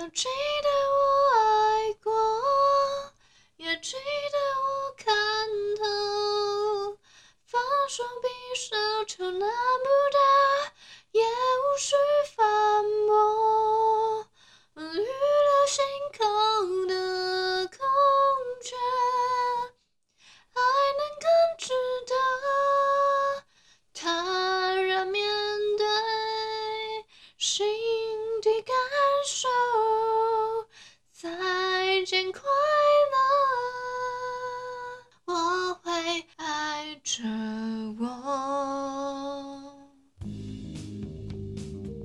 要记得我爱过，也记得我看透。放手比手就拿不到，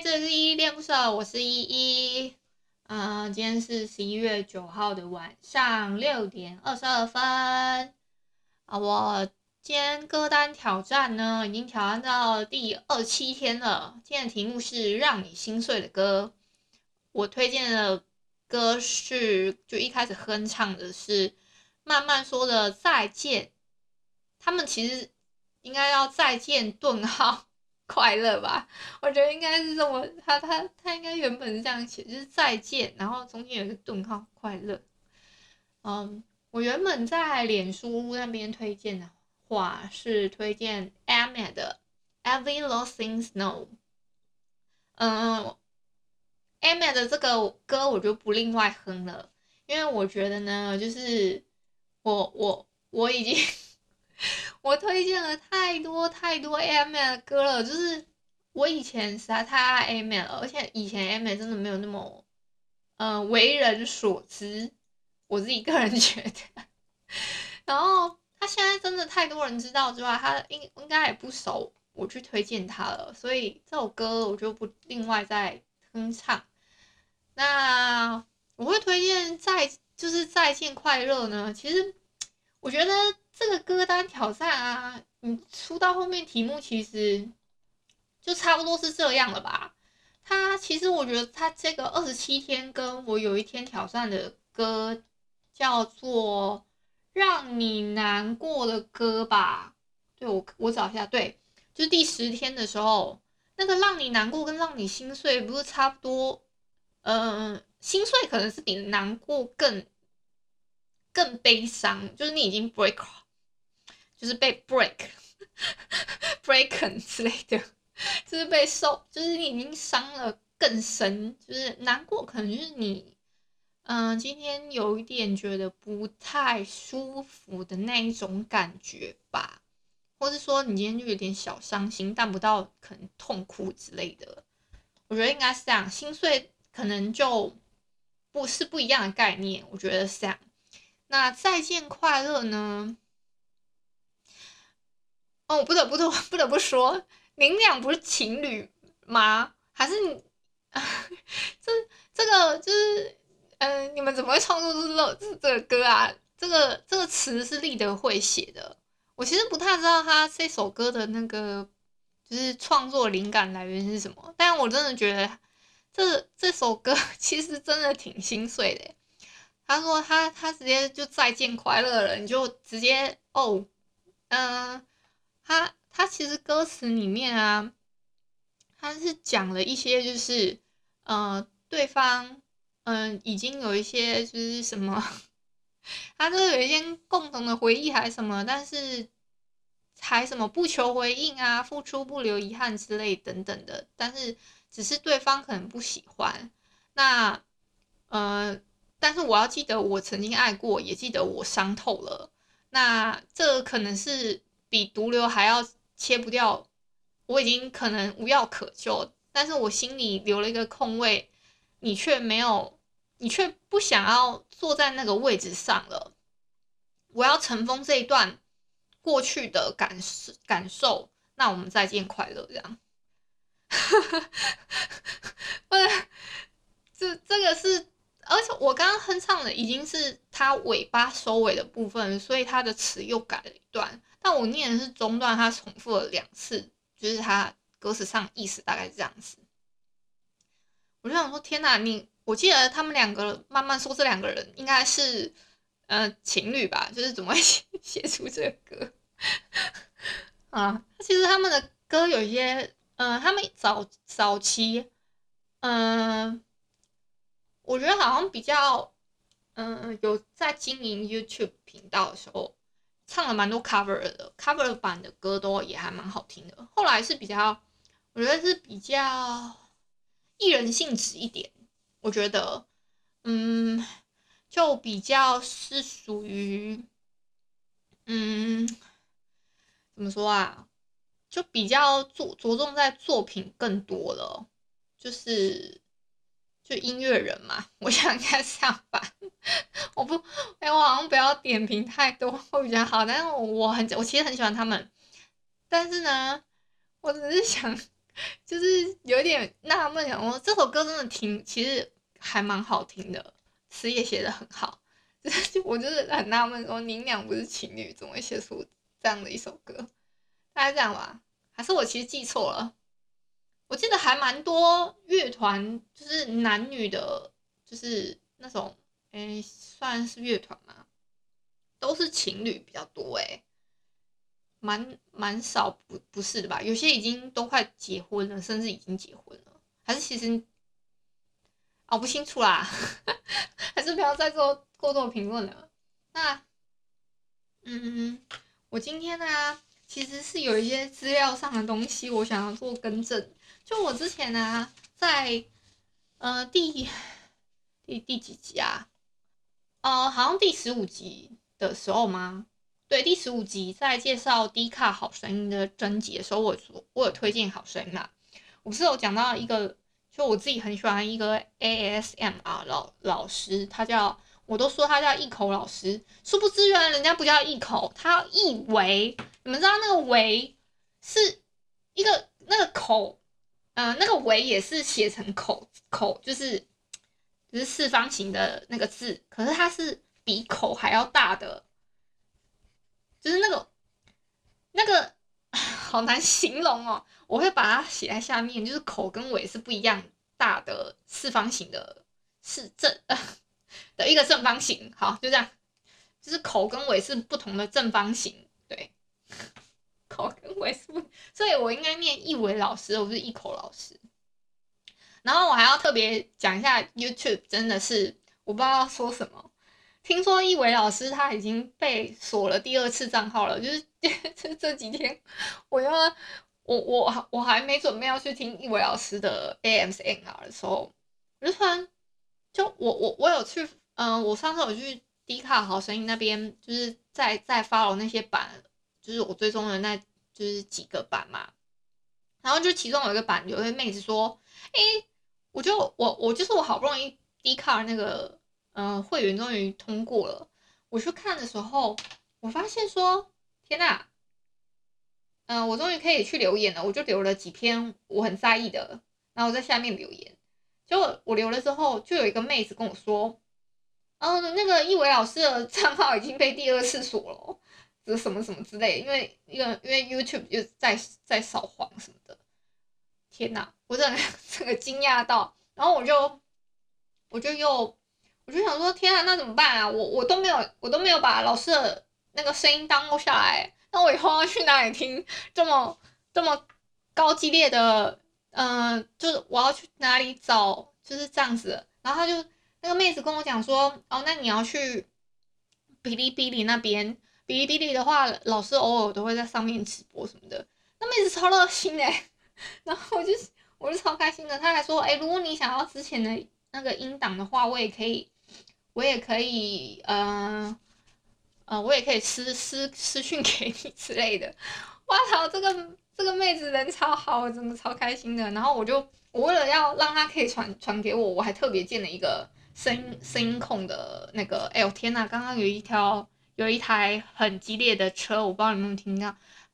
这是依依恋不舍，我是依依。嗯、今天是十一月九号的晚上六点二十二分。啊，我今天歌单挑战呢，已经挑战到第二七天了。今天的题目是让你心碎的歌。我推荐的歌是，就一开始哼唱的是慢慢说的再见。他们其实应该要再见顿号。快乐吧，我觉得应该是这么，他他他应该原本是这样写，就是再见，然后中间有一个顿号，快乐。嗯，我原本在脸书那边推荐的话是推荐 Aimer 的 Every Losing Snow。嗯，Emma 的这个歌我就不另外哼了，因为我觉得呢，就是我我我已经。我推荐了太多太多 Aimer 的歌了，就是我以前实在太爱 Aimer 了，而且以前 Aimer 真的没有那么，呃，为人所知，我自己个人 觉得。然后他现在真的太多人知道之外，他应应该也不熟，我去推荐他了，所以这首歌我就不另外再哼唱。那我会推荐再就是再见快乐呢，其实我觉得。这个歌单挑战啊，你出到后面题目其实就差不多是这样了吧？他其实我觉得他这个二十七天跟我有一天挑战的歌叫做《让你难过的歌》吧？对，我我找一下，对，就是第十天的时候，那个让你难过跟让你心碎不是差不多？嗯、心碎可能是比难过更更悲伤，就是你已经 break。就是被 break、breaken 之类的，就是被受，就是你已经伤了更深，就是难过，可能就是你，嗯、今天有一点觉得不太舒服的那一种感觉吧，或是说你今天就有点小伤心，但不到可能痛哭之类的，我觉得应该是这样，心碎可能就不是不一样的概念，我觉得是这样。那再见快乐呢？哦，不得不得不得不说，您俩不是情侣吗？还是你？这这个就是，嗯、你们怎么会创作出这这这个歌啊？这个这个词是立德会写的，我其实不太知道他这首歌的那个就是创作灵感来源是什么，但我真的觉得这这首歌其实真的挺心碎的。他说他他直接就再见快乐了，你就直接哦，嗯、他他其实歌词里面啊，他是讲了一些就是，呃，对方嗯、已经有一些就是什么，他都有一些共同的回忆还是什么，但是还什么不求回应啊，付出不留遗憾之类等等的，但是只是对方可能不喜欢。那呃，但是我要记得我曾经爱过，也记得我伤透了。那这可能是。比毒瘤还要切不掉，我已经可能无药可救，但是我心里留了一个空位，你却没有，你却不想要坐在那个位置上了。我要尘封这一段过去的感受感受，那我们再见快乐，这样。不是，这这个是，而且我刚刚哼唱的已经是它尾巴收尾的部分，所以它的词又改了一段。但我念的是中段，他重复了两次，就是他歌词上意思大概是这样子。我就想说，天哪，你我记得他们两个慢慢说，这两个人应该是呃情侣吧？就是怎么会 写写出这个歌 啊？其实他们的歌有一些，呃，他们早早期，嗯、我觉得好像比较，嗯、有在经营 YouTube 频道的时候，唱了蛮多 cover 的，cover 版的歌都也还蛮好听的。后来是比较，我觉得是比较。艺人性质一点，我觉得，嗯，就比较是属于，嗯，怎么说啊？就比较着着重在作品更多了，就是就音乐人嘛，我想应该是这样吧。我不，哎，我好像不要点评太多会比较好。但是我很，我其实很喜欢他们，但是呢，我只是想。就是有点纳闷，想说这首歌真的挺，其实还蛮好听的，词也写的很好。就是我就是很纳闷，说你俩不是情侣，怎么会写出这样的一首歌？大概这样吧？还是我其实记错了？我记得还蛮多乐团，就是男女的，就是那种，哎，算是乐团吗？都是情侣比较多，哎。蛮蛮少不不是的吧？有些已经都快结婚了，甚至已经结婚了，还是其实哦不清楚啦，还是不要再做过多评论了。那嗯，我今天呢、其实是有一些资料上的东西，我想要做更正。就我之前呢、在呃第第第几集啊？呃，好像第十五集的时候吗？对，第十五集在介绍低卡好声音的征集的时候，我说我有推荐好声音嘛。我是有讲到一个，就我自己很喜欢一个 ASMR 老老师，他叫，我都说他叫一口老师，殊不知原来人家不叫一口，他叫一维。你们知道那个维是一个那个口，嗯、呃，那个维也是写成口口，就是就是四方形的那个字，可是它是比口还要大的。就是那个，那个好难形容哦。我会把它写在下面，就是口跟尾是不一样大的四方形的，是正 的一个正方形。好，就这样，就是口跟尾是不同的正方形。对，口跟尾是不，所以我应该念一维老师，而不是一口老师。然后我还要特别讲一下，YouTube 真的是我不知道要说什么。听说一伟老师他已经被锁了第二次账号了，就是 这这几天，我因为我我我还没准备要去听一伟老师的 AMCNR 的时候，我就突然就我我我有去，嗯、我上次有去 D 卡好声音那边，就是在在 follow 那些版，就是我追踪的那就是几个版嘛，然后就其中有一个版，有一个妹子说，哎、欸，我就我我就是我好不容易 D 卡那个。嗯、会员终于通过了。我去看的时候，我发现说，天呐，嗯、我终于可以去留言了。我就留了几篇我很在意的，然后在下面留言。就我留了之后，就有一个妹子跟我说，嗯、呃，那个一伟老师的账号已经被第二次锁了，这什么什么之类，因为因为因为 YouTube 又在在扫黄什么的。天呐，我真的 这个惊讶到，然后我就我就又。我就想说，天啊，那怎么办啊？我我都没有，我都没有把老师的那个声音 download 下来。那我以后要去哪里听这么这么高激烈的？嗯、呃，就是我要去哪里找？就是这样子。然后他就那个妹子跟我讲说，哦，那你要去哔哩哔哩那边。哔哩哔哩的话，老师偶尔都会在上面直播什么的。那妹子超热心哎，然后我就我就超开心的。他还说，哎，如果你想要之前的那个音档的话，我也可以。我也可以，呃，呃，我也可以私私私讯给你之类的。哇操，这个这个妹子人超好，我真的超开心的。然后我就，我为了要让她可以传传给我，我还特别建了一个声音声音控的那个。哎呦天呐，刚刚有一条有一台很激烈的车，我不知道你有没有听到。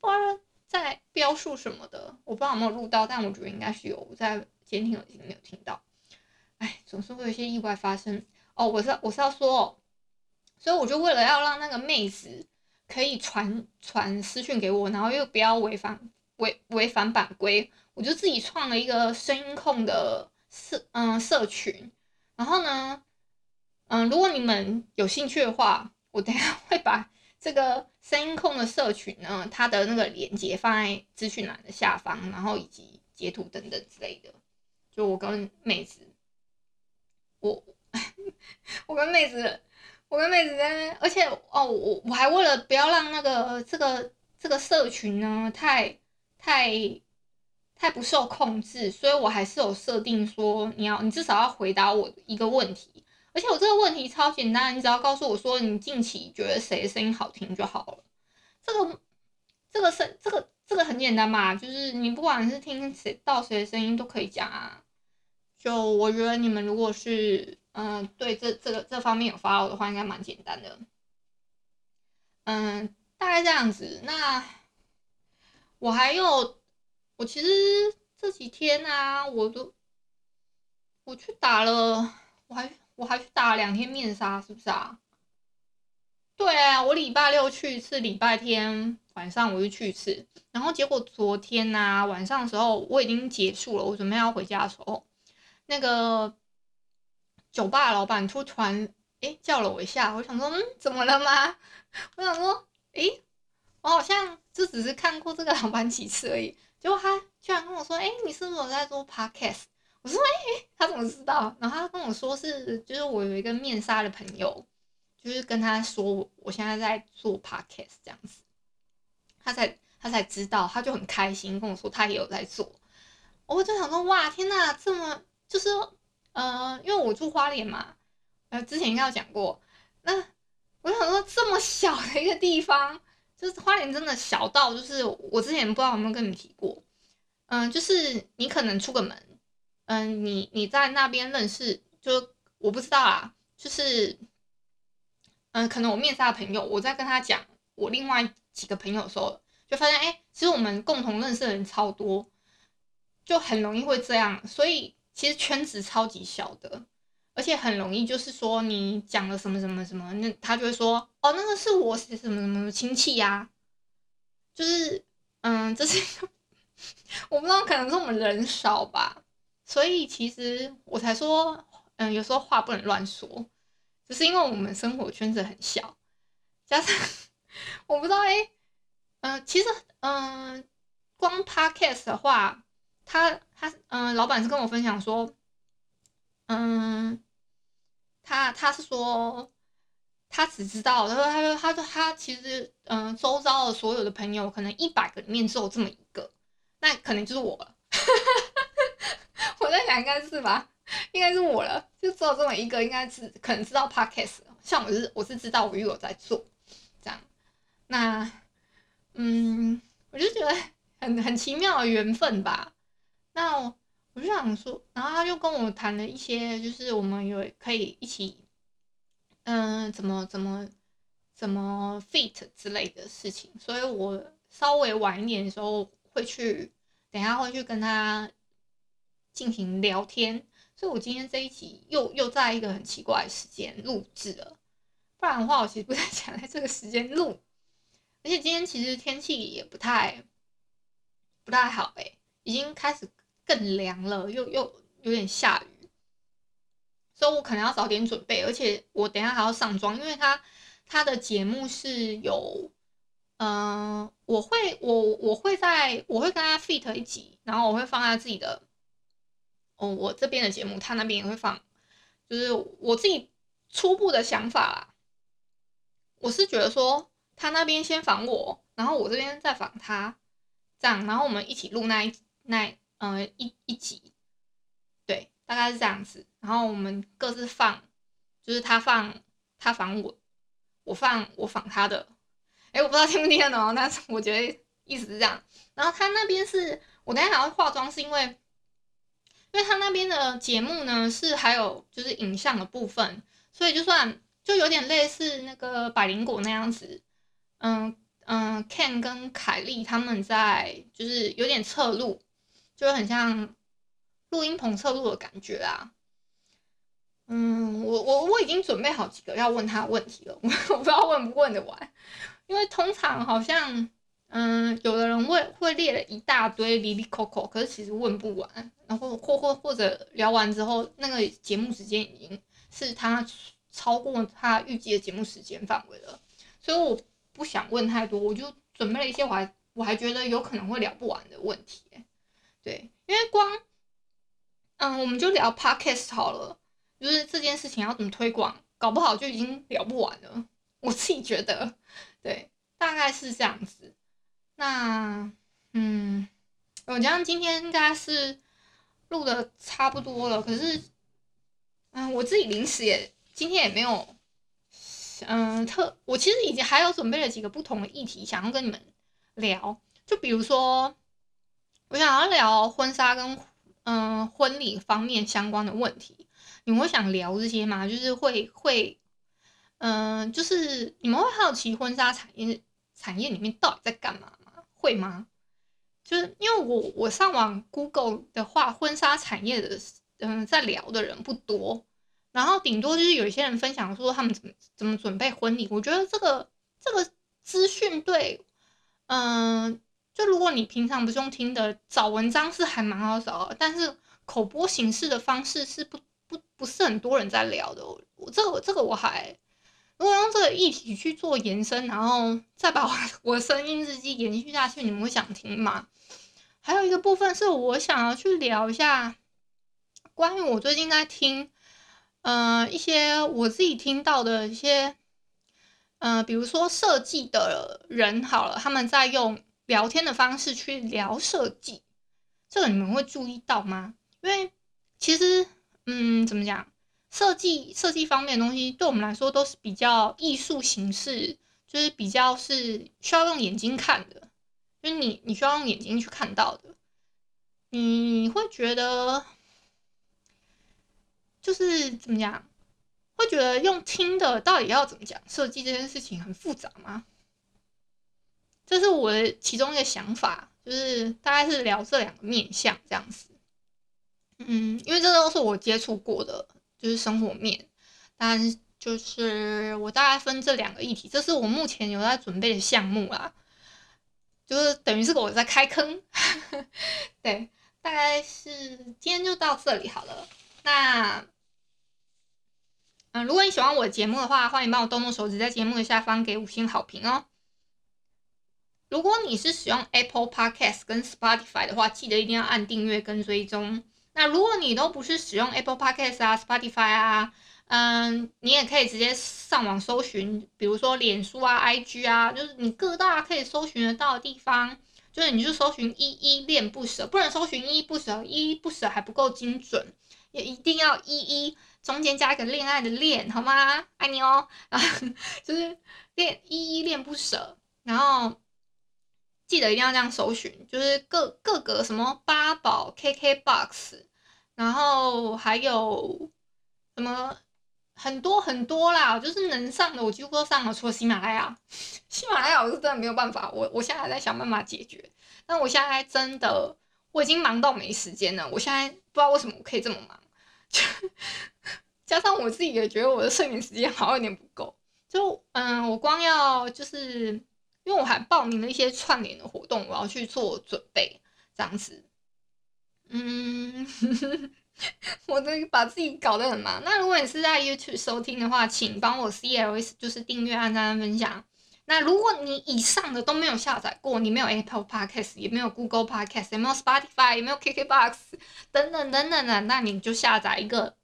哇，在标数什么的，我不知道有没有录到，但我觉得应该是有，我在监听耳机没有听到。哎，总是会有一些意外发生哦。我是我是要说，所以我就为了要让那个妹子可以传传私讯给我，然后又不要违反违违反版规，我就自己创了一个声音控的社嗯社群。然后呢，嗯，如果你们有兴趣的话，我等下会把这个声音控的社群呢，它的那个链接放在资讯栏的下方，然后以及截图等等之类的。就我跟妹子。我 我跟妹子，我跟妹子在那，而且哦，我我还为了不要让那个这个这个社群呢太太太不受控制，所以我还是有设定说，你要你至少要回答我一个问题，而且我这个问题超简单，你只要告诉我说你近期觉得谁声音好听就好了。这个这个声这个这个很简单嘛，就是你不管是听谁到谁的声音都可以讲啊。就我觉得你们如果是嗯、对这这个这方面有 follow 的话，应该蛮简单的。嗯，大概这样子。那我还有，我其实这几天啊，我都我去打了，我还我还去打了两天面纱，是不是啊？对啊，我礼拜六去一次，礼拜天晚上我就去一次。然后结果昨天啊晚上的时候我已经结束了，我准备要回家的时候。那个酒吧老板突然诶叫了我一下，我想说嗯怎么了吗？我想说诶我好像就只是看过这个航班几次而已，结果他居然跟我说诶你是不是有在做 podcast？我说诶他怎么知道？然后他跟我说是就是我有一个面纱的朋友，就是跟他说我现在在做 podcast 这样子，他才他才知道，他就很开心跟我说他也有在做，我就想说哇天哪这么。就是，呃，因为我住花莲嘛，呃，之前应该有讲过。那我想说，这么小的一个地方，就是花莲真的小到，就是我之前不知道有没有跟你提过，嗯、就是你可能出个门，嗯、你你在那边认识，就我不知道啊，就是，嗯、可能我面纱的朋友，我在跟他讲我另外几个朋友的时候，就发现，哎、其实我们共同认识的人超多，就很容易会这样，所以。其实圈子超级小的，而且很容易就是说你讲了什么什么什么，那他就会说哦，那个是我什么什么亲戚呀、啊，就是嗯，这是我不知道，可能是我们人少吧，所以其实我才说嗯，有时候话不能乱说，只是因为我们生活圈子很小，加上我不知道哎，嗯、其实嗯，光 podcast 的话。他他嗯、老板是跟我分享说，嗯，他他是说，他只知道，他说他说他说他其实嗯、周遭的所有的朋友，可能一百个里面只有这么一个，那可能就是我了。我在想应该是吧，应该是我了，就只有这么一个，应该是可能知道 podcast，像我是我是知道我又有在做这样，那嗯，我就觉得很很奇妙的缘分吧。那我，就想说，然后他就跟我谈了一些，就是我们有可以一起，嗯、怎么怎么怎么 fit 之类的事情，所以我稍微晚一点的时候会去，等下会去跟他进行聊天，所以我今天这一集又又在一个很奇怪的时间录制了，不然的话我其实不太想在这个时间录，而且今天其实天气也不太不太好诶、已经开始。更凉了，又又有点下雨，所以我可能要早点准备，而且我等下还要上妆，因为他他的节目是有，嗯、呃，我会我我会在我会跟他 fit 一集，然后我会放在自己的，哦，我这边的节目，他那边也会放，就是我自己初步的想法啦，我是觉得说他那边先访我，然后我这边再访他，这样，然后我们一起录那一那。嗯、呃，一一集，对，大概是这样子。然后我们各自放，就是他放他访我，我放我访他的。哎，我不知道 听不听得懂，但是我觉得意思是这样。然后他那边是我等下还要化妆，是因为，因为他那边的节目呢是还有就是影像的部分，所以就算就有点类似那个百灵果那样子，嗯嗯，Ken 跟凯莉他们在就是有点侧录，就很像录音棚侧录的感觉啊。嗯，我我我已经准备好几个要问他问题了，我 我不知道问不问得完，因为通常好像嗯，有的人问会列了一大堆 li li coco，，可是其实问不完，然后或或或者聊完之后，那个节目时间已经是他超过他预计的节目时间范围了，所以我。不想问太多，我就准备了一些我还我还觉得有可能会聊不完的问题，对，因为光，嗯，我们就聊 podcast 好了，就是这件事情要怎么推广，搞不好就已经聊不完了。我自己觉得，对，大概是这样子。那，嗯，我这样今天应该是录的差不多了，可是，嗯，我自己临时也今天也没有。嗯，特我其实已经还有准备了几个不同的议题，想要跟你们聊。就比如说，我想要聊婚纱跟嗯婚礼方面相关的问题。你们会想聊这些吗？就是会会嗯，就是你们会好奇婚纱产业产业里面到底在干嘛吗？会吗？就是因为我我上网 Google 的话，婚纱产业的嗯在聊的人不多。然后顶多就是有一些人分享说他们怎么怎么准备婚礼，我觉得这个这个资讯对，嗯、就如果你平常不是用听的找文章是还蛮好找的，但是口播形式的方式是不不不是很多人在聊的。我这个这个我还如果用这个议题去做延伸，然后再把我 我声音日记延续下去，你们会想听吗？还有一个部分是我想要去聊一下关于我最近在听。嗯、呃，一些我自己听到的一些，嗯、呃，比如说设计的人好了，他们在用聊天的方式去聊设计，这个你们会注意到吗？因为其实，嗯，怎么讲，设计设计方面的东西对我们来说都是比较艺术形式，就是比较是需要用眼睛看的，就是你你需要用眼睛去看到的，你会觉得。就是怎么讲，会觉得用听的到底要怎么讲设计这件事情很复杂吗？这是我的其中一个想法，就是大概是聊这两个面向这样子。嗯，因为这都是我接触过的，就是生活面，但就是我大概分这两个议题，这是我目前有在准备的项目啦，就是等于是我在开坑。对，大概是今天就到这里好了。那，嗯，如果你喜欢我的节目的话，欢迎帮我动动手指，在节目的下方给五星好评哦。如果你是使用 Apple Podcast 跟 Spotify 的话，记得一定要按订阅跟追踪。那如果你都不是使用 Apple Podcast 啊、Spotify 啊，嗯，你也可以直接上网搜寻，比如说脸书啊、IG 啊，就是你各大可以搜寻得到的地方，就是你就搜寻依依恋不舍，不能搜寻依依不舍，依依不舍还不够精准。也一定要依依中间加一个恋爱的恋，好吗？爱你哦啊，就是恋依依恋不舍，然后记得一定要这样搜寻，就是各各个什么八宝 KKBOX，然后还有什么很多很多啦，就是能上的我几乎都上了，除了喜马拉雅，喜马拉雅我是真的没有办法，我我现在还在想办法解决，但我现在真的我已经忙到没时间了，我现在不知道为什么我可以这么忙。就 加上我自己也觉得我的睡眠时间好像有点不够，就嗯，我光要就是因为我还报名了一些串联的活动，我要去做准备，这样子，嗯，我都把自己搞得很忙。那如果你是在 YouTube 收听的话，请帮我 CLS，就是订阅、按赞、分享。那如果你以上的都没有下载过，你没有 Apple Podcast，也没有 Google Podcast，也没有 Spotify，也没有 KKBox 等等等等的，那你就下载一个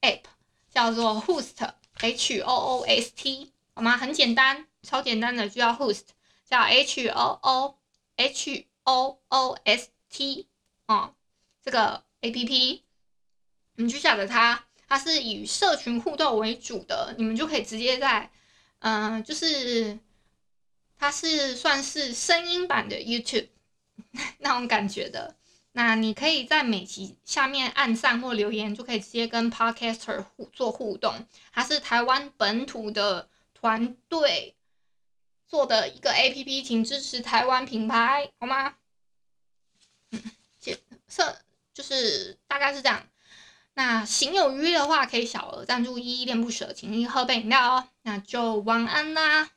App，叫做 Host，H O O S T，好吗？很简单，超简单的，就叫 Host，叫 H O O H O O S T，哦，这个 APP，你去下载它，它是以社群互动为主的，你们就可以直接在，嗯、就是。它是算是声音版的 YouTube 那种感觉的，那你可以在每集下面按赞或留言，就可以直接跟 Podcaster 互做互动。它是台湾本土的团队做的一个 APP，请支持台湾品牌，好吗？嗯，这就是大概是这样。那行有余的话，可以小额赞助依依恋不舍，请你喝杯饮料哦。那就晚安啦。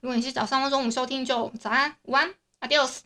如果你是早上或中午收听，就早安、晚安，Adios。